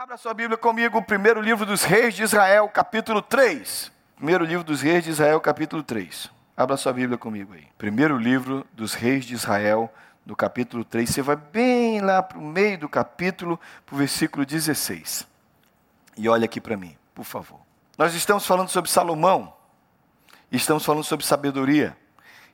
Abra sua Bíblia comigo, primeiro livro dos reis de Israel, capítulo 3. Primeiro livro dos reis de Israel, capítulo 3. Abra sua Bíblia comigo aí. Primeiro livro dos reis de Israel, no capítulo 3. Você vai bem lá para o meio do capítulo, para o versículo 16. E olha aqui para mim, por favor. Nós estamos falando sobre Salomão, estamos falando sobre sabedoria.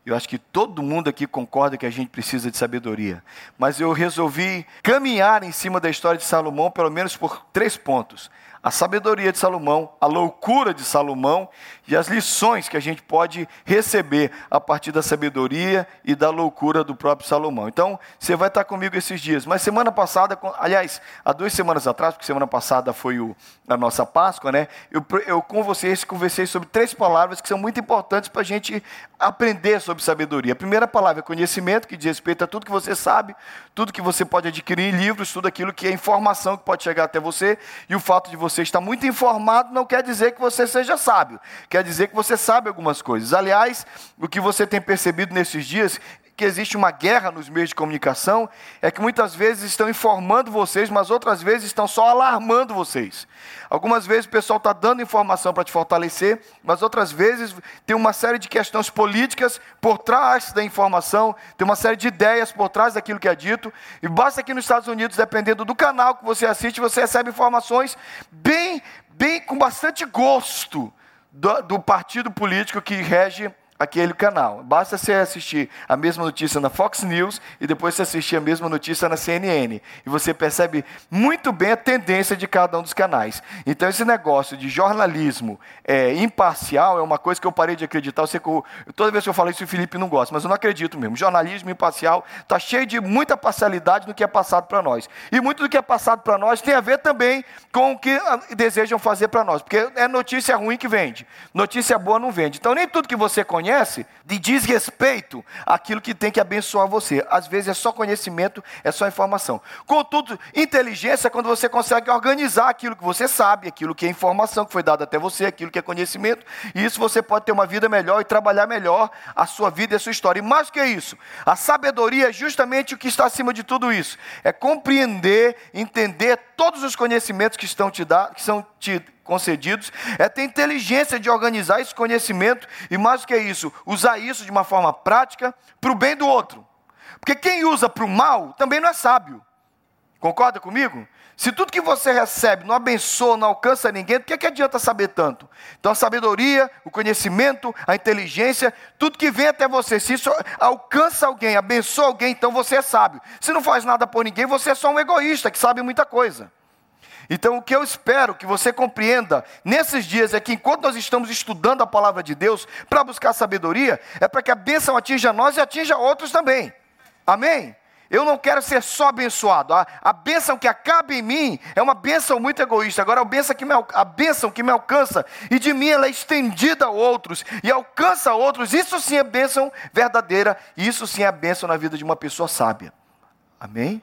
Eu acho que todo mundo aqui concorda que a gente precisa de sabedoria. Mas eu resolvi caminhar em cima da história de Salomão, pelo menos por três pontos a sabedoria de Salomão, a loucura de Salomão e as lições que a gente pode receber a partir da sabedoria e da loucura do próprio Salomão. Então, você vai estar comigo esses dias. Mas semana passada, aliás, há duas semanas atrás, porque semana passada foi o, a nossa Páscoa, né? Eu, eu com vocês conversei sobre três palavras que são muito importantes para a gente aprender sobre sabedoria. A primeira palavra é conhecimento, que diz respeito a tudo que você sabe, tudo que você pode adquirir em livros, tudo aquilo que é informação que pode chegar até você, e o fato de você você está muito informado não quer dizer que você seja sábio, quer dizer que você sabe algumas coisas. Aliás, o que você tem percebido nesses dias que existe uma guerra nos meios de comunicação é que muitas vezes estão informando vocês, mas outras vezes estão só alarmando vocês. Algumas vezes o pessoal está dando informação para te fortalecer, mas outras vezes tem uma série de questões políticas por trás da informação, tem uma série de ideias por trás daquilo que é dito. E basta que nos Estados Unidos, dependendo do canal que você assiste, você recebe informações bem, bem com bastante gosto do, do partido político que rege aquele canal. Basta você assistir a mesma notícia na Fox News e depois você assistir a mesma notícia na CNN. E você percebe muito bem a tendência de cada um dos canais. Então, esse negócio de jornalismo é, imparcial é uma coisa que eu parei de acreditar. Eu sei que eu, toda vez que eu falo isso, o Felipe não gosta, mas eu não acredito mesmo. Jornalismo imparcial está cheio de muita parcialidade no que é passado para nós. E muito do que é passado para nós tem a ver também com o que ah, desejam fazer para nós. Porque é notícia ruim que vende, notícia boa não vende. Então, nem tudo que você conhece conhece de desrespeito àquilo que tem que abençoar você. Às vezes é só conhecimento, é só informação. Contudo, inteligência é quando você consegue organizar aquilo que você sabe, aquilo que é informação que foi dada até você, aquilo que é conhecimento, e isso você pode ter uma vida melhor e trabalhar melhor a sua vida e a sua história. E mais que isso, a sabedoria é justamente o que está acima de tudo isso. É compreender, entender todos os conhecimentos que estão te dando, que são te concedidos, é ter inteligência de organizar esse conhecimento e, mais do que isso, usar isso de uma forma prática para o bem do outro. Porque quem usa para o mal também não é sábio. Concorda comigo? Se tudo que você recebe não abençoa, não alcança ninguém, por que, que adianta saber tanto? Então a sabedoria, o conhecimento, a inteligência, tudo que vem até você, se isso alcança alguém, abençoa alguém, então você é sábio. Se não faz nada por ninguém, você é só um egoísta que sabe muita coisa. Então, o que eu espero que você compreenda nesses dias é que, enquanto nós estamos estudando a palavra de Deus para buscar sabedoria, é para que a bênção atinja nós e atinja outros também. Amém? Eu não quero ser só abençoado. A, a bênção que acaba em mim é uma bênção muito egoísta. Agora, a bênção, que me, a bênção que me alcança e de mim ela é estendida a outros e alcança outros, isso sim é bênção verdadeira. Isso sim é bênção na vida de uma pessoa sábia. Amém?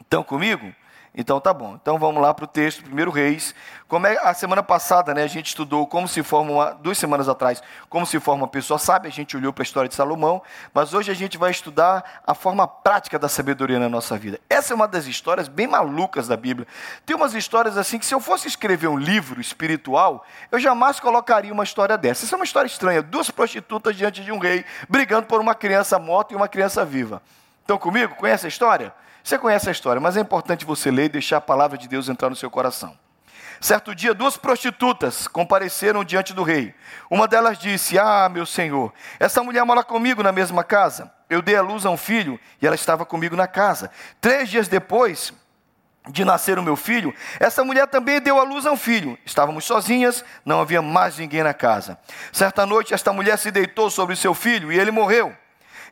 Estão comigo? Então tá bom. Então vamos lá para o texto, primeiro Reis. Como é a semana passada, né, a gente estudou como se forma uma, duas semanas atrás, como se forma uma pessoa sábia, a gente olhou para a história de Salomão, mas hoje a gente vai estudar a forma prática da sabedoria na nossa vida. Essa é uma das histórias bem malucas da Bíblia. Tem umas histórias assim que se eu fosse escrever um livro espiritual, eu jamais colocaria uma história dessa. Essa é uma história estranha, duas prostitutas diante de um rei, brigando por uma criança morta e uma criança viva. Estão comigo? Conhece a história? Você conhece a história, mas é importante você ler e deixar a palavra de Deus entrar no seu coração. Certo dia, duas prostitutas compareceram diante do rei. Uma delas disse: Ah, meu senhor, essa mulher mora comigo na mesma casa. Eu dei à luz a um filho e ela estava comigo na casa. Três dias depois de nascer o meu filho, essa mulher também deu à luz a um filho. Estávamos sozinhas, não havia mais ninguém na casa. Certa noite, esta mulher se deitou sobre seu filho e ele morreu.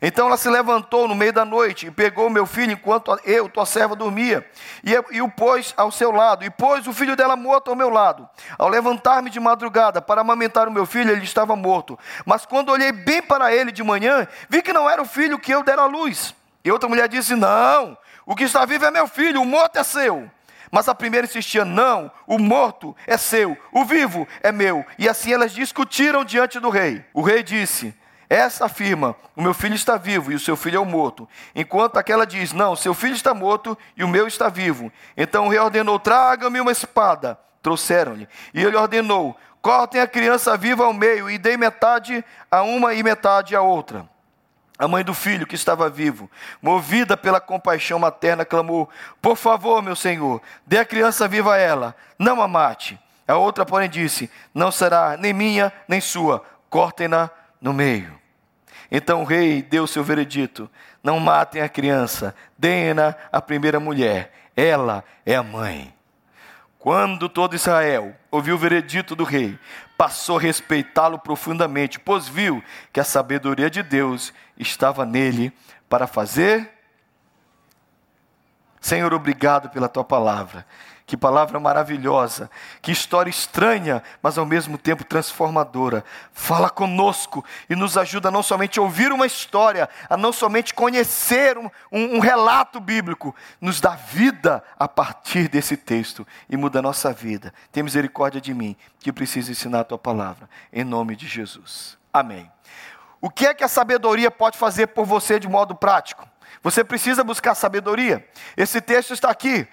Então ela se levantou no meio da noite e pegou meu filho enquanto eu, tua serva, dormia, e, e o pôs ao seu lado, e pôs o filho dela morto ao meu lado. Ao levantar-me de madrugada para amamentar o meu filho, ele estava morto. Mas quando olhei bem para ele de manhã, vi que não era o filho que eu dera à luz. E outra mulher disse: Não, o que está vivo é meu filho, o morto é seu. Mas a primeira insistia: Não, o morto é seu, o vivo é meu. E assim elas discutiram diante do rei. O rei disse: Essa afirma: O meu filho está vivo e o seu filho é o morto. Enquanto aquela diz: Não, seu filho está morto e o meu está vivo. Então o rei ordenou: Traga-me uma espada. Trouxeram-lhe. E ele ordenou: Cortem a criança viva ao meio e dei metade a uma e metade a outra. A mãe do filho que estava vivo, movida pela compaixão materna, clamou: Por favor, meu senhor, dê a criança viva a ela, não a mate. A outra, porém, disse: Não será nem minha nem sua, cortem-na no meio. Então o rei deu seu veredito: Não matem a criança, deem-na à primeira mulher, ela é a mãe. Quando todo Israel ouviu o veredito do rei, passou a respeitá-lo profundamente, pois viu que a sabedoria de Deus estava nele para fazer. Senhor, obrigado pela tua palavra. Que palavra maravilhosa, que história estranha, mas ao mesmo tempo transformadora. Fala conosco e nos ajuda não somente a ouvir uma história, a não somente conhecer um, um, um relato bíblico, nos dá vida a partir desse texto e muda a nossa vida. Tem misericórdia de mim, que preciso ensinar a tua palavra, em nome de Jesus. Amém. O que é que a sabedoria pode fazer por você de modo prático? Você precisa buscar sabedoria. Esse texto está aqui.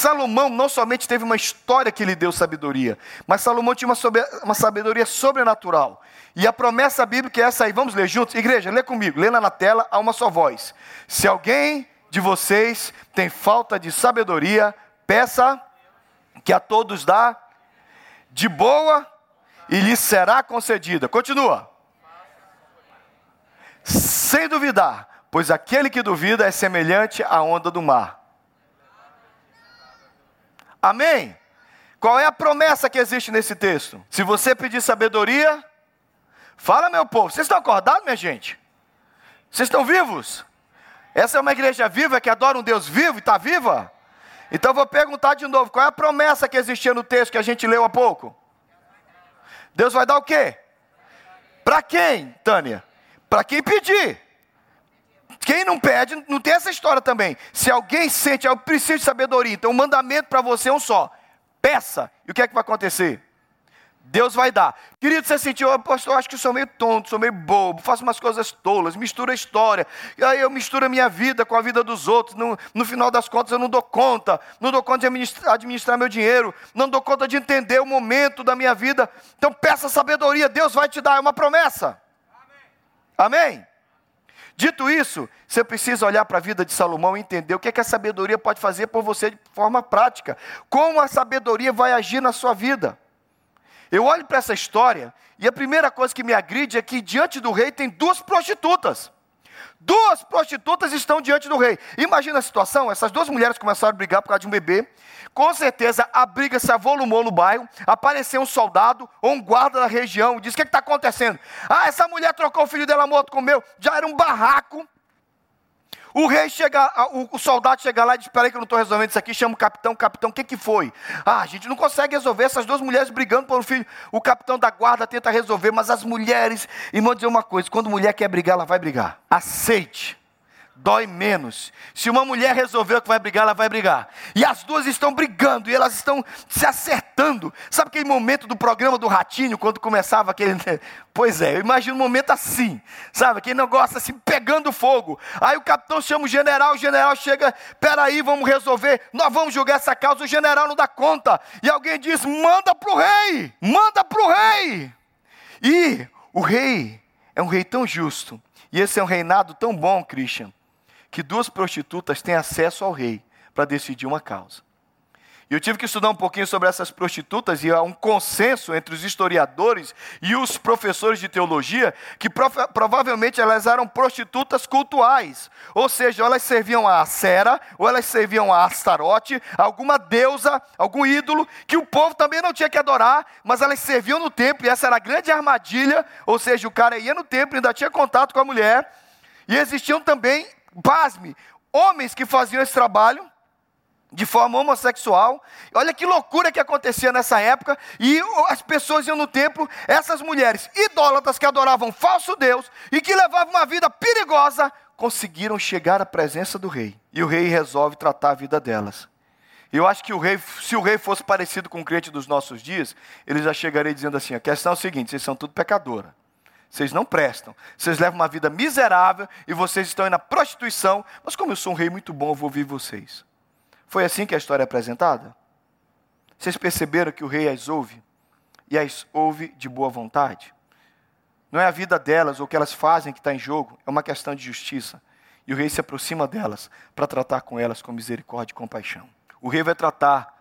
Salomão não somente teve uma história que lhe deu sabedoria, mas Salomão tinha uma, sobre, uma sabedoria sobrenatural. E a promessa bíblica é essa aí. Vamos ler juntos? Igreja, lê comigo. Lê lá na tela a uma só voz. Se alguém de vocês tem falta de sabedoria, peça que a todos dá de boa e lhe será concedida. Continua. Sem duvidar, pois aquele que duvida é semelhante à onda do mar Amém? Qual é a promessa que existe nesse texto? Se você pedir sabedoria, fala, meu povo. Vocês estão acordados, minha gente? Vocês estão vivos? Essa é uma igreja viva que adora um Deus vivo e está viva? Então vou perguntar de novo: qual é a promessa que existia no texto que a gente leu há pouco? Deus vai dar o quê? Para quem, Tânia? Para quem pedir. Quem não pede, não tem essa história também. Se alguém sente, eu preciso de sabedoria, então o mandamento para você é um só: peça. E o que é que vai acontecer? Deus vai dar. Querido, você sentiu, eu acho que sou meio tonto, sou meio bobo, faço umas coisas tolas, misturo a história, aí eu misturo a minha vida com a vida dos outros, no, no final das contas eu não dou conta, não dou conta de administrar, administrar meu dinheiro, não dou conta de entender o momento da minha vida. Então peça sabedoria, Deus vai te dar, é uma promessa. Amém? Amém? Dito isso, você precisa olhar para a vida de Salomão e entender o que, é que a sabedoria pode fazer por você de forma prática. Como a sabedoria vai agir na sua vida. Eu olho para essa história e a primeira coisa que me agride é que diante do rei tem duas prostitutas. Duas prostitutas estão diante do rei. Imagina a situação: essas duas mulheres começaram a brigar por causa de um bebê. Com certeza a briga se avolumou no bairro. Apareceu um soldado ou um guarda da região. Diz: O que está acontecendo? Ah, essa mulher trocou o filho dela morto com o meu. Já era um barraco. O rei chega, o, soldado chega lá e diz: Espera aí que eu não estou resolvendo isso aqui. Chama o capitão, capitão, o que, que foi? Ah, a gente não consegue resolver essas duas mulheres brigando por um filho. O capitão da guarda tenta resolver, mas as mulheres, irmão, dizer uma coisa: quando mulher quer brigar, ela vai brigar. Aceite dói menos. Se uma mulher resolveu que vai brigar, ela vai brigar. E as duas estão brigando e elas estão se acertando. Sabe aquele momento do programa do Ratinho, quando começava aquele. Pois é, eu imagino um momento assim, sabe? Quem não gosta assim, pegando fogo. Aí o capitão chama o general, o general chega, peraí, vamos resolver, nós vamos jogar essa causa, o general não dá conta. E alguém diz: manda para o rei, manda para o rei. E o rei é um rei tão justo. E esse é um reinado tão bom, Christian, que duas prostitutas têm acesso ao rei para decidir uma causa. E eu tive que estudar um pouquinho sobre essas prostitutas, e há um consenso entre os historiadores e os professores de teologia que prova provavelmente elas eram prostitutas cultuais. Ou seja, elas serviam a Sera, ou elas serviam a Astarote, alguma deusa, algum ídolo, que o povo também não tinha que adorar, mas elas serviam no templo, e essa era a grande armadilha. Ou seja, o cara ia no templo, ainda tinha contato com a mulher, e existiam também pasme, homens que faziam esse trabalho de forma homossexual. Olha que loucura que acontecia nessa época. E as pessoas iam no templo, essas mulheres idólatras que adoravam falso Deus e que levavam uma vida perigosa, conseguiram chegar à presença do rei. E o rei resolve tratar a vida delas. Eu acho que o rei, se o rei fosse parecido com o crente dos nossos dias, ele já chegaria dizendo assim: a questão é o seguinte, vocês são tudo pecadora. Vocês não prestam. Vocês levam uma vida miserável e vocês estão indo na prostituição. Mas como eu sou um rei muito bom, eu vou ouvir vocês. Foi assim que a história é apresentada? Vocês perceberam que o rei as ouve? E as ouve de boa vontade? Não é a vida delas ou o que elas fazem que está em jogo, é uma questão de justiça. E o rei se aproxima delas para tratar com elas com misericórdia e compaixão. O rei vai tratar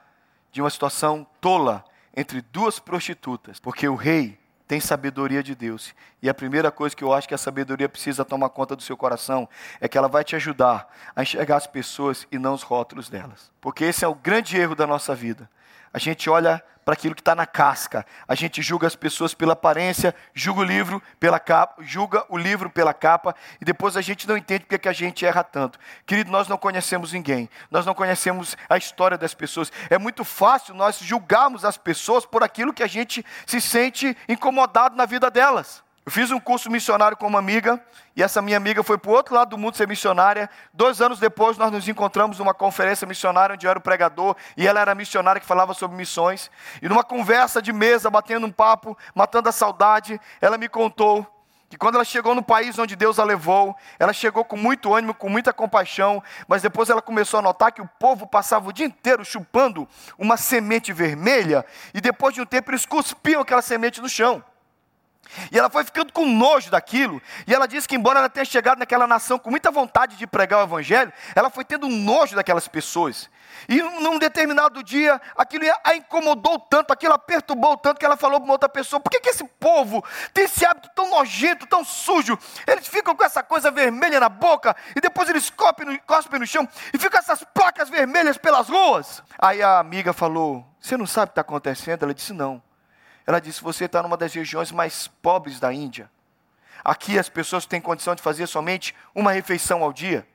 de uma situação tola entre duas prostitutas, porque o rei tem sabedoria de Deus. E a primeira coisa que eu acho que a sabedoria precisa tomar conta do seu coração é que ela vai te ajudar a enxergar as pessoas e não os rótulos delas. Porque esse é o grande erro da nossa vida. A gente olha para aquilo que está na casca. A gente julga as pessoas pela aparência, julga o livro pela capa, julga o livro pela capa e depois a gente não entende porque que a gente erra tanto. Querido, nós não conhecemos ninguém. Nós não conhecemos a história das pessoas. É muito fácil nós julgarmos as pessoas por aquilo que a gente se sente incomodado na vida delas. Eu fiz um curso missionário com uma amiga, e essa minha amiga foi para o outro lado do mundo ser missionária. Dois anos depois, nós nos encontramos numa conferência missionária, onde eu era o pregador, e ela era missionária que falava sobre missões. E numa conversa de mesa, batendo um papo, matando a saudade, ela me contou que quando ela chegou no país onde Deus a levou, ela chegou com muito ânimo, com muita compaixão, mas depois ela começou a notar que o povo passava o dia inteiro chupando uma semente vermelha, e depois de um tempo eles cuspiam aquela semente no chão. E ela foi ficando com nojo daquilo. E ela disse que, embora ela tenha chegado naquela nação com muita vontade de pregar o Evangelho, ela foi tendo nojo daquelas pessoas. E num determinado dia, aquilo a incomodou tanto, aquilo a perturbou tanto, que ela falou para uma outra pessoa: por que, que esse povo tem esse hábito tão nojento, tão sujo? Eles ficam com essa coisa vermelha na boca, e depois eles cospem no, cospem no chão, e ficam essas placas vermelhas pelas ruas. Aí a amiga falou: Você não sabe o que está acontecendo? Ela disse: Não. Ela disse: Você está numa das regiões mais pobres da Índia. Aqui as pessoas têm condição de fazer somente uma refeição ao dia.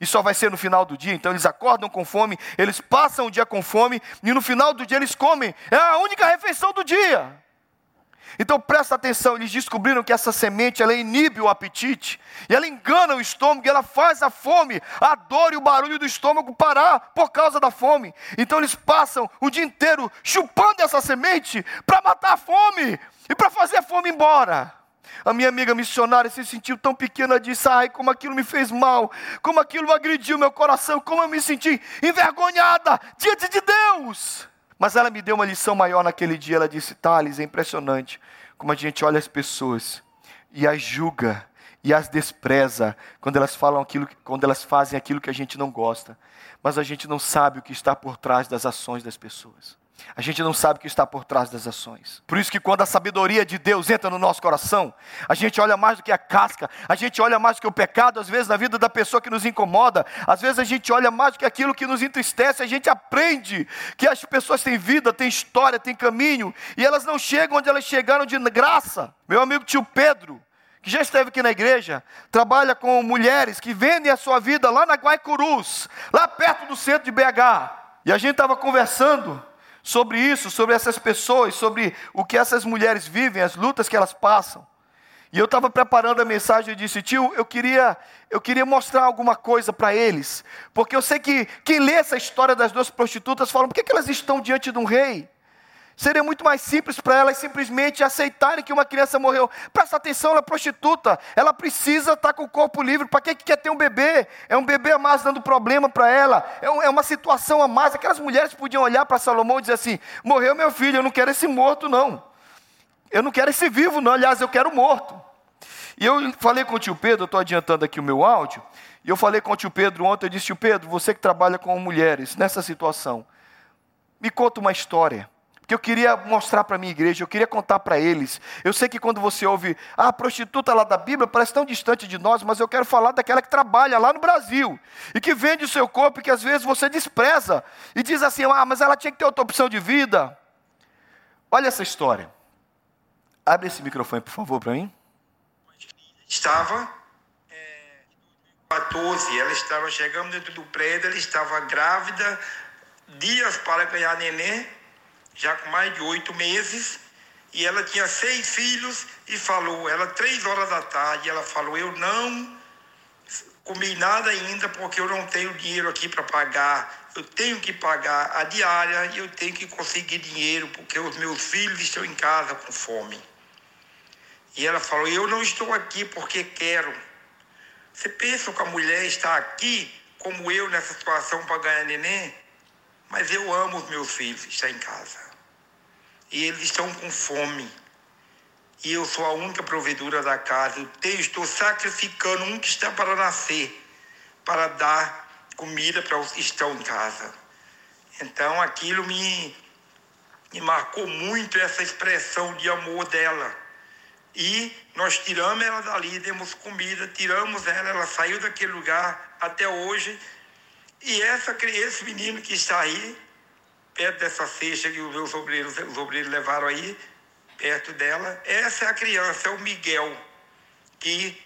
E só vai ser no final do dia. Então eles acordam com fome, eles passam o dia com fome, e no final do dia eles comem. É a única refeição do dia. Então presta atenção, eles descobriram que essa semente ela inibe o apetite, e ela engana o estômago, e ela faz a fome, a dor e o barulho do estômago parar por causa da fome. Então eles passam o dia inteiro chupando essa semente para matar a fome e para fazer a fome embora. A minha amiga missionária se sentiu tão pequena, disse: Ai, como aquilo me fez mal, como aquilo agrediu meu coração, como eu me senti envergonhada diante de Deus. Mas ela me deu uma lição maior naquele dia. Ela disse: Thales, é impressionante como a gente olha as pessoas e as julga e as despreza quando elas falam aquilo, quando elas fazem aquilo que a gente não gosta. Mas a gente não sabe o que está por trás das ações das pessoas. A gente não sabe o que está por trás das ações. Por isso que quando a sabedoria de Deus entra no nosso coração, a gente olha mais do que a casca, a gente olha mais do que o pecado, às vezes na vida da pessoa que nos incomoda, às vezes a gente olha mais do que aquilo que nos entristece, a gente aprende que as pessoas têm vida, têm história, têm caminho, e elas não chegam onde elas chegaram de graça. Meu amigo tio Pedro, que já esteve aqui na igreja, trabalha com mulheres que vendem a sua vida lá na Guaicurus, lá perto do centro de BH. E a gente estava conversando, sobre isso, sobre essas pessoas, sobre o que essas mulheres vivem, as lutas que elas passam. E eu estava preparando a mensagem e disse, tio, eu queria, eu queria mostrar alguma coisa para eles, porque eu sei que quem lê essa história das duas prostitutas fala, por que, que elas estão diante de um rei? Seria muito mais simples para elas simplesmente aceitarem que uma criança morreu. Presta atenção, ela é prostituta. Ela precisa estar com o corpo livre. Para que quer ter um bebê? É um bebê a mais dando problema para ela. É, é, uma situação a mais. Aquelas mulheres podiam olhar para Salomão e dizer assim: morreu meu filho, eu não quero esse morto, não. Eu não quero esse vivo, não. Aliás, eu quero morto. E eu falei com o tio Pedro, estou adiantando aqui o meu áudio. E eu falei com o tio Pedro ontem, eu disse, tio Pedro, você que trabalha com mulheres nessa situação, me conta uma história que eu queria mostrar para a minha igreja, eu queria contar para eles. Eu sei que quando você ouve, ah, a prostituta lá da Bíblia parece tão distante de nós, mas eu quero falar daquela que trabalha lá no Brasil e que vende o seu corpo e que às vezes você despreza e diz assim, ah, mas ela tinha que ter outra opção de vida. Olha essa história. Abre esse microfone, por favor, para mim. Estava é, 14, ela estava chegando dentro do prédio, ela estava grávida, dias para ganhar neném já com mais de oito meses, e ela tinha seis filhos e falou, ela três horas da tarde, ela falou, eu não comi nada ainda porque eu não tenho dinheiro aqui para pagar. Eu tenho que pagar a diária e eu tenho que conseguir dinheiro porque os meus filhos estão em casa com fome. E ela falou: Eu não estou aqui porque quero. Você pensa que a mulher está aqui, como eu, nessa situação para ganhar neném? Mas eu amo os meus filhos, está em casa. E eles estão com fome. E eu sou a única provedora da casa. Eu estou sacrificando um que está para nascer, para dar comida para os que estão em casa. Então aquilo me, me marcou muito essa expressão de amor dela. E nós tiramos ela dali, demos comida, tiramos ela, ela saiu daquele lugar até hoje. E essa, esse menino que está aí, perto dessa cesta que os obreiros, os obreiros levaram aí, perto dela, essa é a criança, é o Miguel, que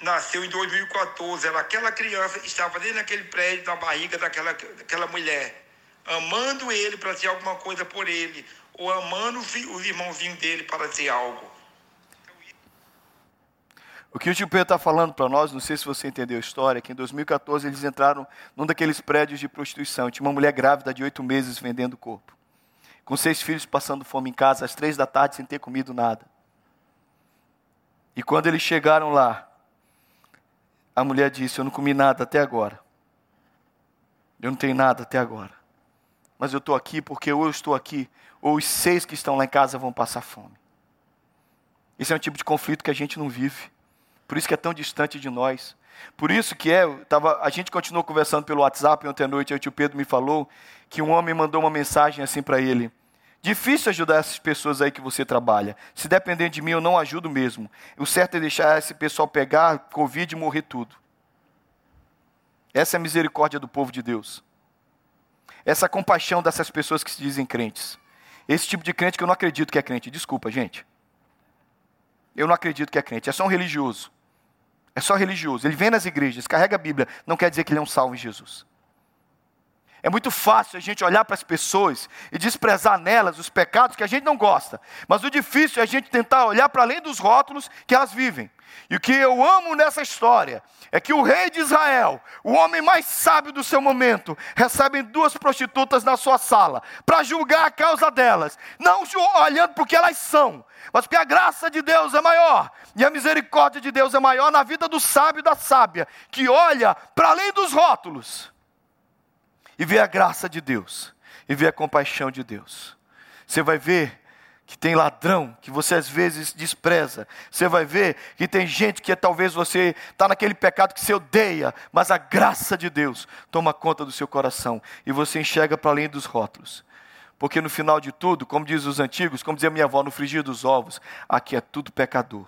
nasceu em 2014. Ela, aquela criança estava dentro daquele prédio, na barriga daquela, daquela mulher, amando ele para ter alguma coisa por ele ou amando os irmãozinhos dele para ter algo. O que o tio Pedro está falando para nós, não sei se você entendeu a história, é que em 2014 eles entraram num daqueles prédios de prostituição. Tinha uma mulher grávida de oito meses vendendo o corpo. Com seis filhos passando fome em casa, às três da tarde, sem ter comido nada. E quando eles chegaram lá, a mulher disse: Eu não comi nada até agora. Eu não tenho nada até agora. Mas eu estou aqui porque ou eu estou aqui ou os seis que estão lá em casa vão passar fome. Esse é um tipo de conflito que a gente não vive. Por isso que é tão distante de nós. Por isso que é, tava, a gente continuou conversando pelo WhatsApp ontem à noite, aí o tio Pedro me falou que um homem mandou uma mensagem assim para ele. Difícil ajudar essas pessoas aí que você trabalha. Se depender de mim, eu não ajudo mesmo. O certo é deixar esse pessoal pegar Covid e morrer tudo. Essa é a misericórdia do povo de Deus. Essa compaixão dessas pessoas que se dizem crentes. Esse tipo de crente que eu não acredito que é crente. Desculpa, gente. Eu não acredito que é crente. É só um religioso. É só religioso. Ele vem nas igrejas, carrega a Bíblia. Não quer dizer que ele é um salvo em Jesus. É muito fácil a gente olhar para as pessoas e desprezar nelas os pecados que a gente não gosta. Mas o difícil é a gente tentar olhar para além dos rótulos que elas vivem. E o que eu amo nessa história é que o rei de Israel, o homem mais sábio do seu momento, recebe duas prostitutas na sua sala para julgar a causa delas, não olhando porque elas são, mas porque a graça de Deus é maior e a misericórdia de Deus é maior na vida do sábio e da sábia, que olha para além dos rótulos e vê a graça de Deus e vê a compaixão de Deus. Você vai ver que tem ladrão que você às vezes despreza. Você vai ver que tem gente que talvez você está naquele pecado que você odeia, mas a graça de Deus toma conta do seu coração e você enxerga para além dos rótulos. Porque no final de tudo, como diz os antigos, como dizia minha avó, no frigir dos ovos, aqui é tudo pecador.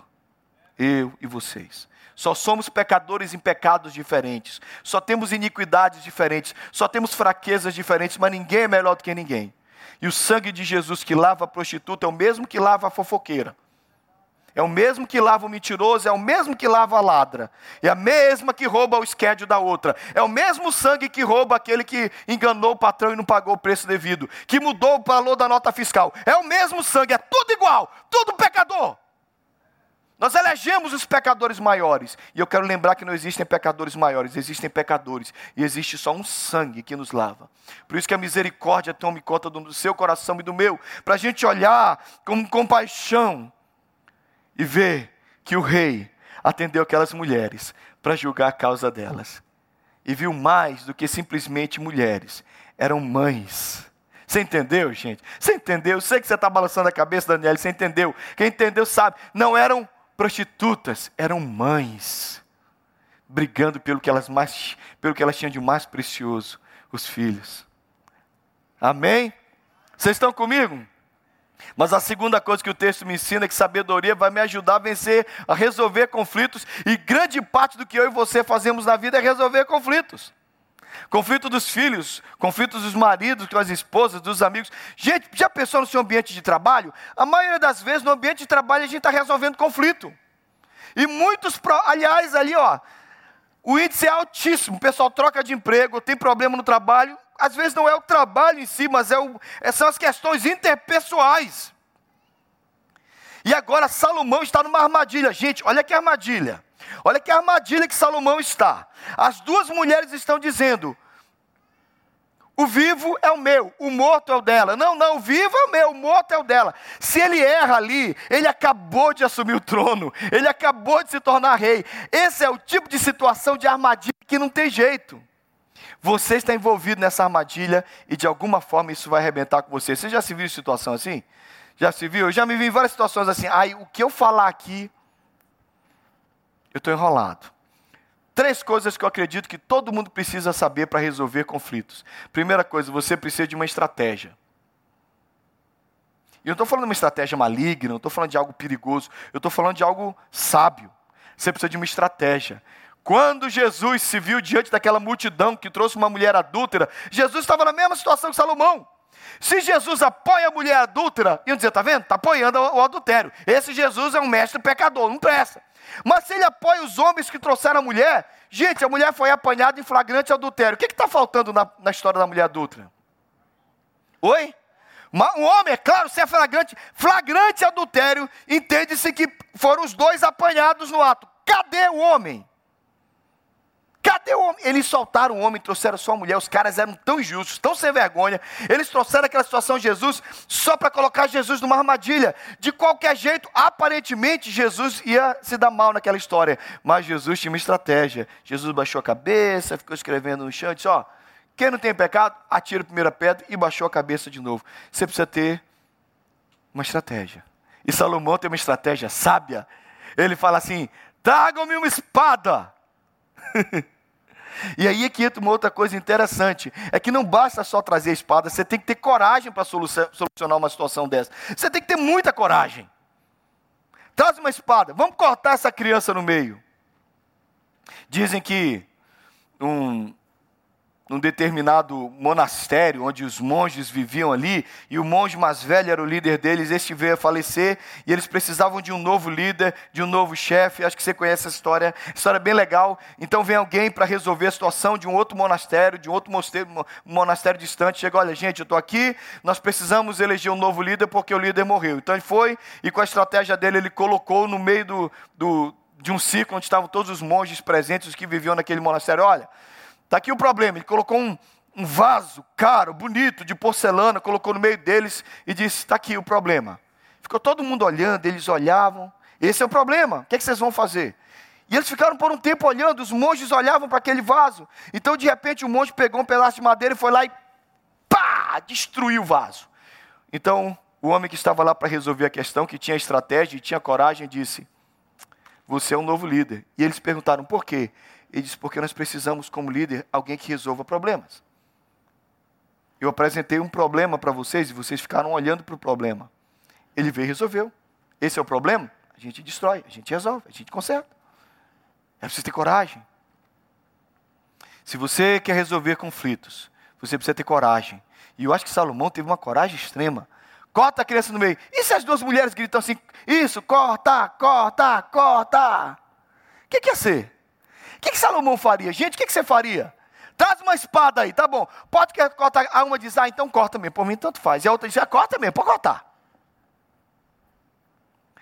Eu e vocês. Só somos pecadores em pecados diferentes. Só temos iniquidades diferentes. Só temos fraquezas diferentes, mas ninguém é melhor do que ninguém. E o sangue de Jesus que lava a prostituta é o mesmo que lava a fofoqueira. É o mesmo que lava o mentiroso, é o mesmo que lava a ladra. É a mesma que rouba o esquédio da outra. É o mesmo sangue que rouba aquele que enganou o patrão e não pagou o preço devido. Que mudou o valor da nota fiscal. É o mesmo sangue, é tudo igual, tudo pecador. Nós elegemos os pecadores maiores. E eu quero lembrar que não existem pecadores maiores, existem pecadores. E existe só um sangue que nos lava. Por isso que a misericórdia tome conta do seu coração e do meu. Para a gente olhar com compaixão e ver que o rei atendeu aquelas mulheres para julgar a causa delas. E viu mais do que simplesmente mulheres, eram mães. Você entendeu, gente? Você entendeu? Eu sei que você está balançando a cabeça, Daniel. Você entendeu? Quem entendeu sabe. Não eram prostitutas eram mães, brigando pelo que elas, mais, pelo que elas tinham de mais precioso, os filhos. Amém? Vocês estão comigo? Mas a segunda coisa que o texto me ensina é que sabedoria vai me ajudar a vencer, a resolver conflitos, e grande parte do que eu e você fazemos na vida é resolver conflitos. Conflito dos filhos, conflitos dos maridos, com as esposas, dos amigos. Gente, já pensou no seu ambiente de trabalho? A maioria das vezes no ambiente de trabalho a gente está resolvendo conflito. E muitos, aliás, ali, ó, o índice é altíssimo. O pessoal troca de emprego, tem problema no trabalho. Às vezes não é o trabalho em si, mas é o, é, são as questões interpessoais. E agora Salomão está numa armadilha. Gente, olha que armadilha. Olha que armadilha que Salomão está. As duas mulheres estão dizendo: O vivo é o meu, o morto é o dela. Não, não, o vivo é o meu, o morto é o dela. Se ele erra ali, ele acabou de assumir o trono, ele acabou de se tornar rei. Esse é o tipo de situação de armadilha que não tem jeito. Você está envolvido nessa armadilha e de alguma forma isso vai arrebentar com você. Você já se viu em situação assim? Já se viu? Eu já me vi em várias situações assim. Ai, o que eu falar aqui, eu estou enrolado. Três coisas que eu acredito que todo mundo precisa saber para resolver conflitos. Primeira coisa, você precisa de uma estratégia. E eu não estou falando de uma estratégia maligna, não estou falando de algo perigoso, eu estou falando de algo sábio. Você precisa de uma estratégia. Quando Jesus se viu diante daquela multidão que trouxe uma mulher adúltera, Jesus estava na mesma situação que Salomão. Se Jesus apoia a mulher adúltera, iam dizer, está vendo? Está apoiando o adultério. Esse Jesus é um mestre pecador, não presta. Mas se ele apoia os homens que trouxeram a mulher, gente, a mulher foi apanhada em flagrante adultério. O que está faltando na, na, história da mulher adulta? Oi? Um homem, é claro, se é flagrante, flagrante adultério, entende-se que foram os dois apanhados no ato. Cadê o homem? Cadê o homem? Eles soltaram o homem, trouxeram só a mulher. Os caras eram tão injustos, tão sem vergonha. Eles trouxeram aquela situação Jesus só para colocar Jesus numa armadilha. De qualquer jeito, aparentemente, Jesus ia se dar mal naquela história. Mas Jesus tinha uma estratégia. Jesus baixou a cabeça, ficou escrevendo no chão disse: Ó, quem não tem pecado, atira a primeira pedra e baixou a cabeça de novo. Você precisa ter uma estratégia. E Salomão tem uma estratégia sábia. Ele fala assim: tragam-me uma espada. E aí é que entra uma outra coisa interessante: é que não basta só trazer a espada, você tem que ter coragem para solucionar uma situação dessa. Você tem que ter muita coragem. Traz uma espada, vamos cortar essa criança no meio. Dizem que um, num determinado monastério onde os monges viviam ali, e o monge mais velho era o líder deles, este veio a falecer, e eles precisavam de um novo líder, de um novo chefe. Acho que você conhece essa história, história bem legal. Então vem alguém para resolver a situação de um outro monastério, de um outro monastério, monastério distante. Chega, olha, gente, eu estou aqui, nós precisamos eleger um novo líder porque o líder morreu. Então ele foi e com a estratégia dele, ele colocou no meio do, do de um ciclo onde estavam todos os monges presentes, os que viviam naquele monastério. Olha, Está aqui o problema. Ele colocou um, um vaso caro, bonito, de porcelana, colocou no meio deles e disse: Está aqui o problema. Ficou todo mundo olhando, eles olhavam. Esse é o problema. O que, é que vocês vão fazer? E eles ficaram por um tempo olhando, os monges olhavam para aquele vaso. Então, de repente, o monge pegou um pedaço de madeira e foi lá e pá, destruiu o vaso. Então, o homem que estava lá para resolver a questão, que tinha estratégia e tinha coragem, disse: Você é um novo líder. E eles perguntaram: Por quê? Ele disse: porque nós precisamos, como líder, alguém que resolva problemas. Eu apresentei um problema para vocês e vocês ficaram olhando para o problema. Ele veio e resolveu. Esse é o problema? A gente destrói, a gente resolve, a gente conserta. É preciso ter coragem. Se você quer resolver conflitos, você precisa ter coragem. E eu acho que Salomão teve uma coragem extrema. Corta a criança no meio. E se as duas mulheres gritam assim: Isso, corta, corta, corta? O que, que é ser? Que, que Salomão faria? Gente, o que, que você faria? Traz uma espada aí, tá bom. Pode cortar. A uma diz, ah, então corta mesmo. Por mim, tanto faz. E a outra diz, ah, corta mesmo, pode cortar.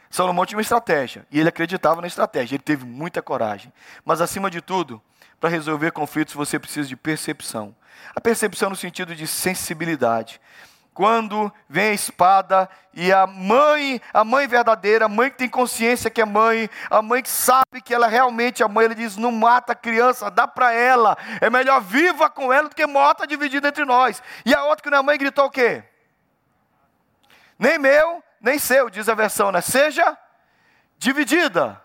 Salomão tinha uma estratégia. E ele acreditava na estratégia. Ele teve muita coragem. Mas, acima de tudo, para resolver conflitos, você precisa de percepção. A percepção no sentido de sensibilidade quando vem a espada e a mãe, a mãe verdadeira, a mãe que tem consciência que é mãe, a mãe que sabe que ela realmente é mãe, ele diz: não mata a criança, dá para ela, é melhor viva com ela do que morta dividida entre nós. E a outra que não é mãe gritou o quê? Nem meu, nem seu, diz a versão, né? Seja dividida.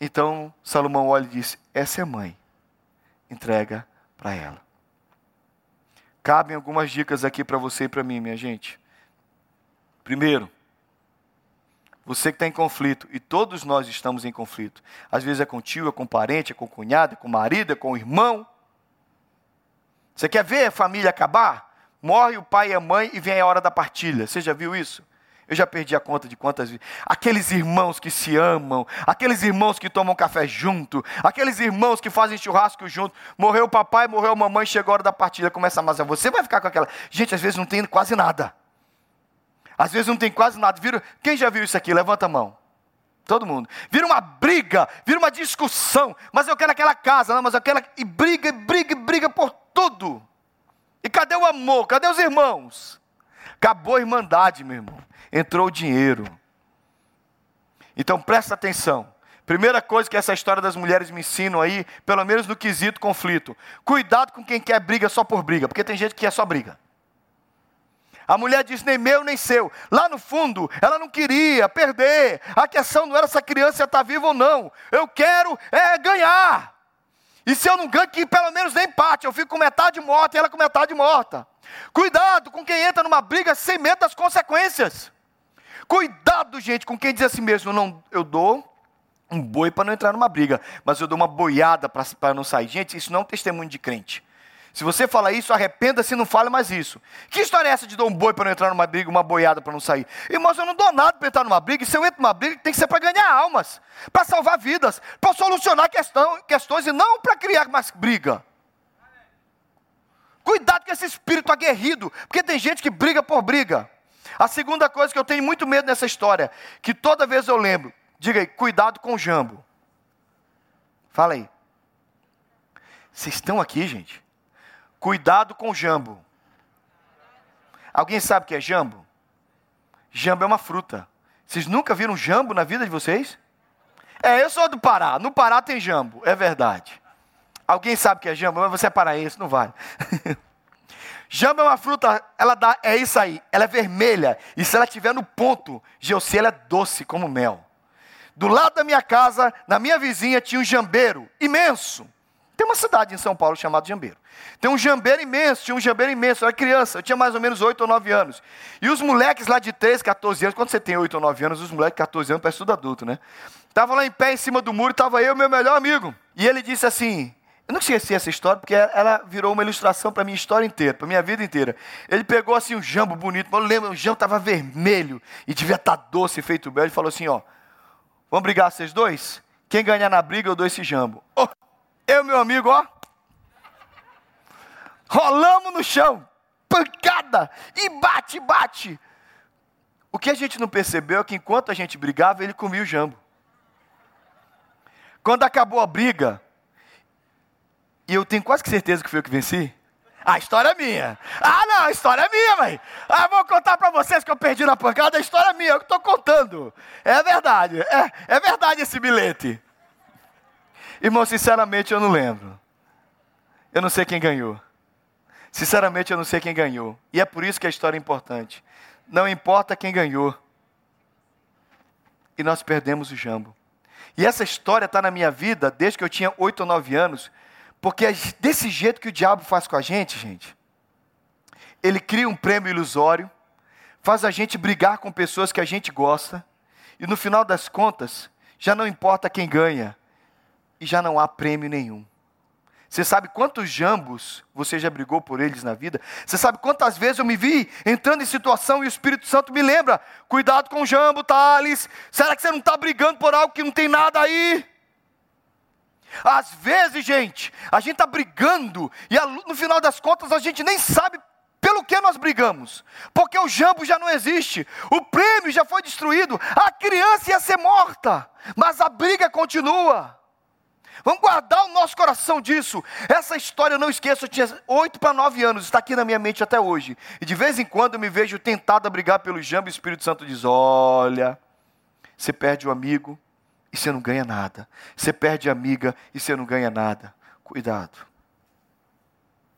Então Salomão olha e diz: essa é mãe, entrega para ela. Cabem algumas dicas aqui para você e para mim, minha gente. Primeiro, você que está em conflito, e todos nós estamos em conflito. Às vezes é com tio, é com parente, é com cunhado, é com marido, é com irmão. Você quer ver a família acabar? Morre o pai e a mãe e vem a hora da partilha. Você já viu isso? Eu já perdi a conta de quantas vezes. Aqueles irmãos que se amam, aqueles irmãos que tomam café junto, aqueles irmãos que fazem churrasco junto. Morreu o papai, morreu a mamãe, chegou a hora da partida, começa a amassar. Você vai ficar com aquela. Gente, às vezes não tem quase nada. Às vezes não tem quase nada. Vira... Quem já viu isso aqui? Levanta a mão. Todo mundo. Vira uma briga, vira uma discussão. Mas eu quero aquela casa, não, mas eu quero. E briga, briga, briga por tudo. cadê o amor? Cadê os irmãos? Acabou a irmandade, meu irmão. Entrou o dinheiro. Então presta atenção. Primeira coisa que essa história das mulheres me ensinam aí, pelo menos no quesito conflito. Cuidado com quem quer briga só por briga, porque tem gente que quer só briga. A mulher diz: nem meu, nem seu. Lá no fundo, ela não queria perder. A questão não era se a criança está viva ou não. Eu quero é ganhar. E se eu não ganho, que pelo menos nem empate. Eu fico com metade morta e ela com metade morta. Cuidado com quem entra numa briga sem medo das consequências. Cuidado, gente, com quem diz assim mesmo: não, eu dou um boi para não entrar numa briga, mas eu dou uma boiada para não sair. Gente, isso não é um testemunho de crente. Se você fala isso, arrependa-se e não fale mais isso. Que história é essa de dar um boi para não entrar numa briga, uma boiada para não sair? Irmãos, eu não dou nada para entrar numa briga, e se eu entro numa briga, tem que ser para ganhar almas, para salvar vidas, para solucionar questão, questões e não para criar mais briga. Cuidado com esse espírito aguerrido, porque tem gente que briga por briga. A segunda coisa que eu tenho muito medo nessa história, que toda vez eu lembro, diga aí, cuidado com o jambo. Fala aí. Vocês estão aqui, gente? Cuidado com jambo. Alguém sabe o que é jambo? Jambo é uma fruta. Vocês nunca viram jambo na vida de vocês? É, eu sou do Pará. No Pará tem jambo, é verdade. Alguém sabe o que é jambo? Mas você é paraense, não vale. jambo é uma fruta, ela dá, é isso aí. Ela é vermelha. E se ela estiver no ponto, Geossi, ela é doce como mel. Do lado da minha casa, na minha vizinha, tinha um jambeiro imenso. Tem uma cidade em São Paulo chamada Jambeiro. Tem um jambeiro imenso, tinha um jambeiro imenso, eu era criança, eu tinha mais ou menos 8 ou 9 anos. E os moleques lá de 13, 14 anos, quando você tem 8 ou 9 anos, os moleques de 14 anos parecem tudo adulto, né? Estavam lá em pé em cima do muro, estava eu meu melhor amigo. E ele disse assim: Eu não esqueci essa história, porque ela virou uma ilustração para minha história inteira, para minha vida inteira. Ele pegou assim um jambo bonito, eu lembro, o jambo estava vermelho e devia estar tá doce, feito belo. Ele falou assim: Ó, vamos brigar vocês dois? Quem ganhar na briga, eu dou esse jambo. Oh, eu, meu amigo, ó. Rolamos no chão. Pancada. E bate, bate. O que a gente não percebeu é que enquanto a gente brigava, ele comia o jambo. Quando acabou a briga, e eu tenho quase certeza que foi eu que venci. A história é minha. Ah, não, a história é minha, mãe. Ah, vou contar para vocês que eu perdi na pancada, a história é minha, eu que estou contando. É verdade, é, é verdade esse bilhete. Irmão, sinceramente eu não lembro. Eu não sei quem ganhou. Sinceramente eu não sei quem ganhou. E é por isso que a história é importante. Não importa quem ganhou. E nós perdemos o jambo. E essa história está na minha vida desde que eu tinha oito ou nove anos. Porque é desse jeito que o diabo faz com a gente, gente. Ele cria um prêmio ilusório, faz a gente brigar com pessoas que a gente gosta, e no final das contas, já não importa quem ganha, e já não há prêmio nenhum. Você sabe quantos jambos você já brigou por eles na vida? Você sabe quantas vezes eu me vi entrando em situação e o Espírito Santo me lembra: cuidado com o jambo, Thales. Será que você não está brigando por algo que não tem nada aí? Às vezes, gente, a gente está brigando e no final das contas a gente nem sabe pelo que nós brigamos, porque o jambo já não existe, o prêmio já foi destruído, a criança ia ser morta, mas a briga continua. Vamos guardar o nosso coração disso. Essa história eu não esqueço, eu tinha oito para nove anos, está aqui na minha mente até hoje. E de vez em quando eu me vejo tentado a brigar pelo jambo e o Espírito Santo diz: Olha, você perde o amigo e você não ganha nada. Você perde a amiga e você não ganha nada. Cuidado.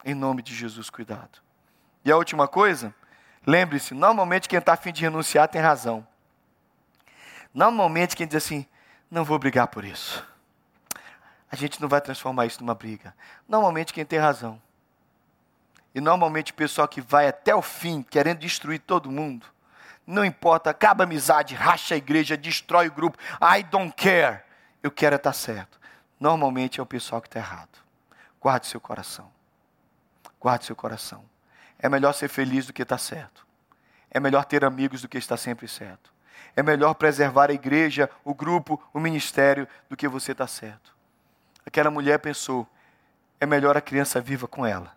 Em nome de Jesus, cuidado. E a última coisa, lembre-se: normalmente quem está afim de renunciar tem razão. Normalmente quem diz assim: não vou brigar por isso a gente não vai transformar isso numa briga. Normalmente quem tem razão. E normalmente o pessoal que vai até o fim, querendo destruir todo mundo, não importa, acaba a amizade, racha a igreja, destrói o grupo, I don't care. Eu quero é estar certo. Normalmente é o pessoal que está errado. Guarde seu coração. Guarde seu coração. É melhor ser feliz do que estar certo. É melhor ter amigos do que estar sempre certo. É melhor preservar a igreja, o grupo, o ministério, do que você estar certo. Aquela mulher pensou: é melhor a criança viva com ela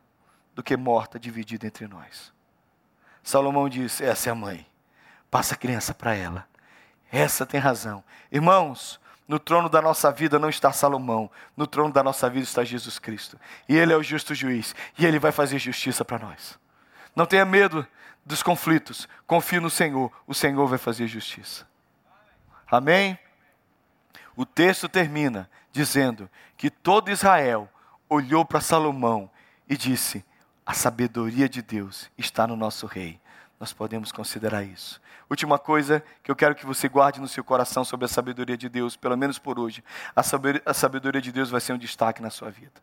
do que morta dividida entre nós. Salomão disse: essa é a mãe, passa a criança para ela. Essa tem razão. Irmãos, no trono da nossa vida não está Salomão, no trono da nossa vida está Jesus Cristo. E Ele é o justo juiz, e Ele vai fazer justiça para nós. Não tenha medo dos conflitos, confie no Senhor, o Senhor vai fazer justiça. Amém? O texto termina dizendo que todo Israel olhou para Salomão e disse: A sabedoria de Deus está no nosso rei. Nós podemos considerar isso. Última coisa que eu quero que você guarde no seu coração sobre a sabedoria de Deus, pelo menos por hoje. A sabedoria de Deus vai ser um destaque na sua vida.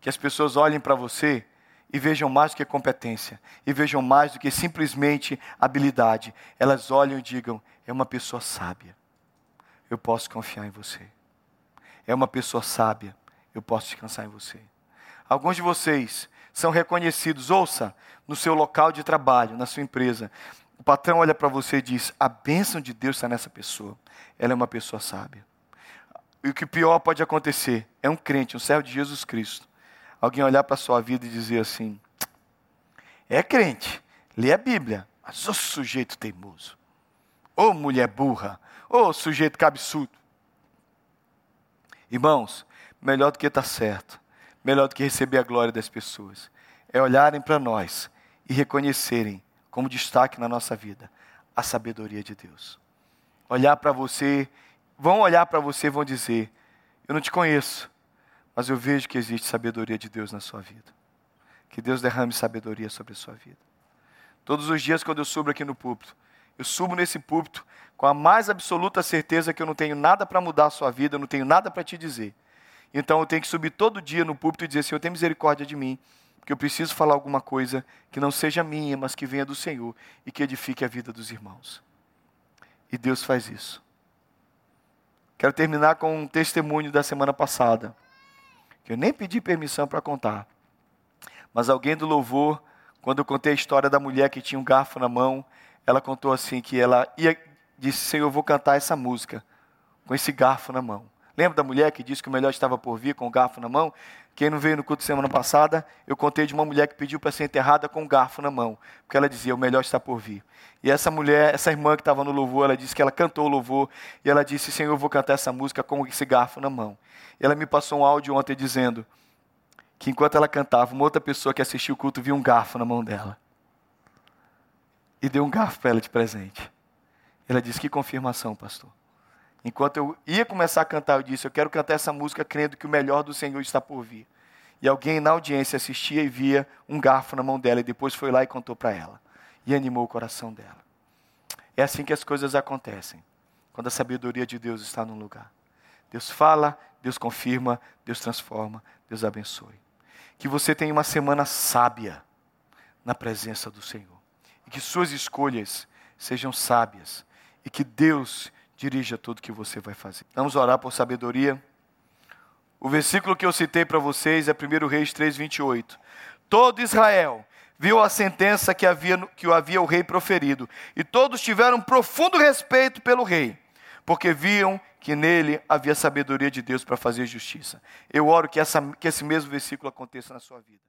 Que as pessoas olhem para você e vejam mais do que competência, e vejam mais do que simplesmente habilidade. Elas olham e digam: é uma pessoa sábia, eu posso confiar em você. É uma pessoa sábia, eu posso descansar em você. Alguns de vocês são reconhecidos, ouça, no seu local de trabalho, na sua empresa. O patrão olha para você e diz: a bênção de Deus está nessa pessoa. Ela é uma pessoa sábia. E o que pior pode acontecer é um crente, um servo de Jesus Cristo, alguém olhar para a sua vida e dizer assim: é crente, lê a Bíblia, mas o sujeito teimoso, ô mulher burra, ô sujeito cabeçudo. Irmãos, melhor do que estar tá certo melhor do que receber a glória das pessoas. É olharem para nós e reconhecerem como destaque na nossa vida a sabedoria de Deus. Olhar para você, vão olhar para você e vão dizer: Eu não te conheço, mas eu vejo que existe sabedoria de Deus na sua vida. Que Deus derrame sabedoria sobre a sua vida. Todos os dias, quando eu subo aqui no púlpito, eu subo nesse púlpito com a mais absoluta certeza que eu não tenho nada para mudar a sua vida, eu não tenho nada para te dizer então eu tenho que subir todo dia no púlpito e dizer: Senhor, tem misericórdia de mim, porque eu preciso falar alguma coisa que não seja minha, mas que venha do Senhor e que edifique a vida dos irmãos. E Deus faz isso. Quero terminar com um testemunho da semana passada, que eu nem pedi permissão para contar. Mas alguém do louvor, quando eu contei a história da mulher que tinha um garfo na mão, ela contou assim que ela ia disse: "Senhor, eu vou cantar essa música com esse garfo na mão". Lembra da mulher que disse que o melhor estava por vir com o garfo na mão? Quem não veio no culto semana passada, eu contei de uma mulher que pediu para ser enterrada com o garfo na mão, porque ela dizia: o melhor está por vir. E essa mulher, essa irmã que estava no louvor, ela disse que ela cantou o louvor e ela disse: Senhor, eu vou cantar essa música com esse garfo na mão. E ela me passou um áudio ontem dizendo que enquanto ela cantava, uma outra pessoa que assistiu o culto viu um garfo na mão dela e deu um garfo para ela de presente. Ela disse: Que confirmação, pastor. Enquanto eu ia começar a cantar, eu disse: Eu quero cantar essa música crendo que o melhor do Senhor está por vir. E alguém na audiência assistia e via um garfo na mão dela, e depois foi lá e contou para ela. E animou o coração dela. É assim que as coisas acontecem, quando a sabedoria de Deus está num lugar. Deus fala, Deus confirma, Deus transforma, Deus abençoe. Que você tenha uma semana sábia na presença do Senhor. E que suas escolhas sejam sábias. E que Deus dirija tudo que você vai fazer. Vamos orar por sabedoria. O versículo que eu citei para vocês é 1 Reis 3:28. Todo Israel viu a sentença que havia que o havia o rei proferido, e todos tiveram profundo respeito pelo rei, porque viam que nele havia sabedoria de Deus para fazer justiça. Eu oro que, essa, que esse mesmo versículo aconteça na sua vida.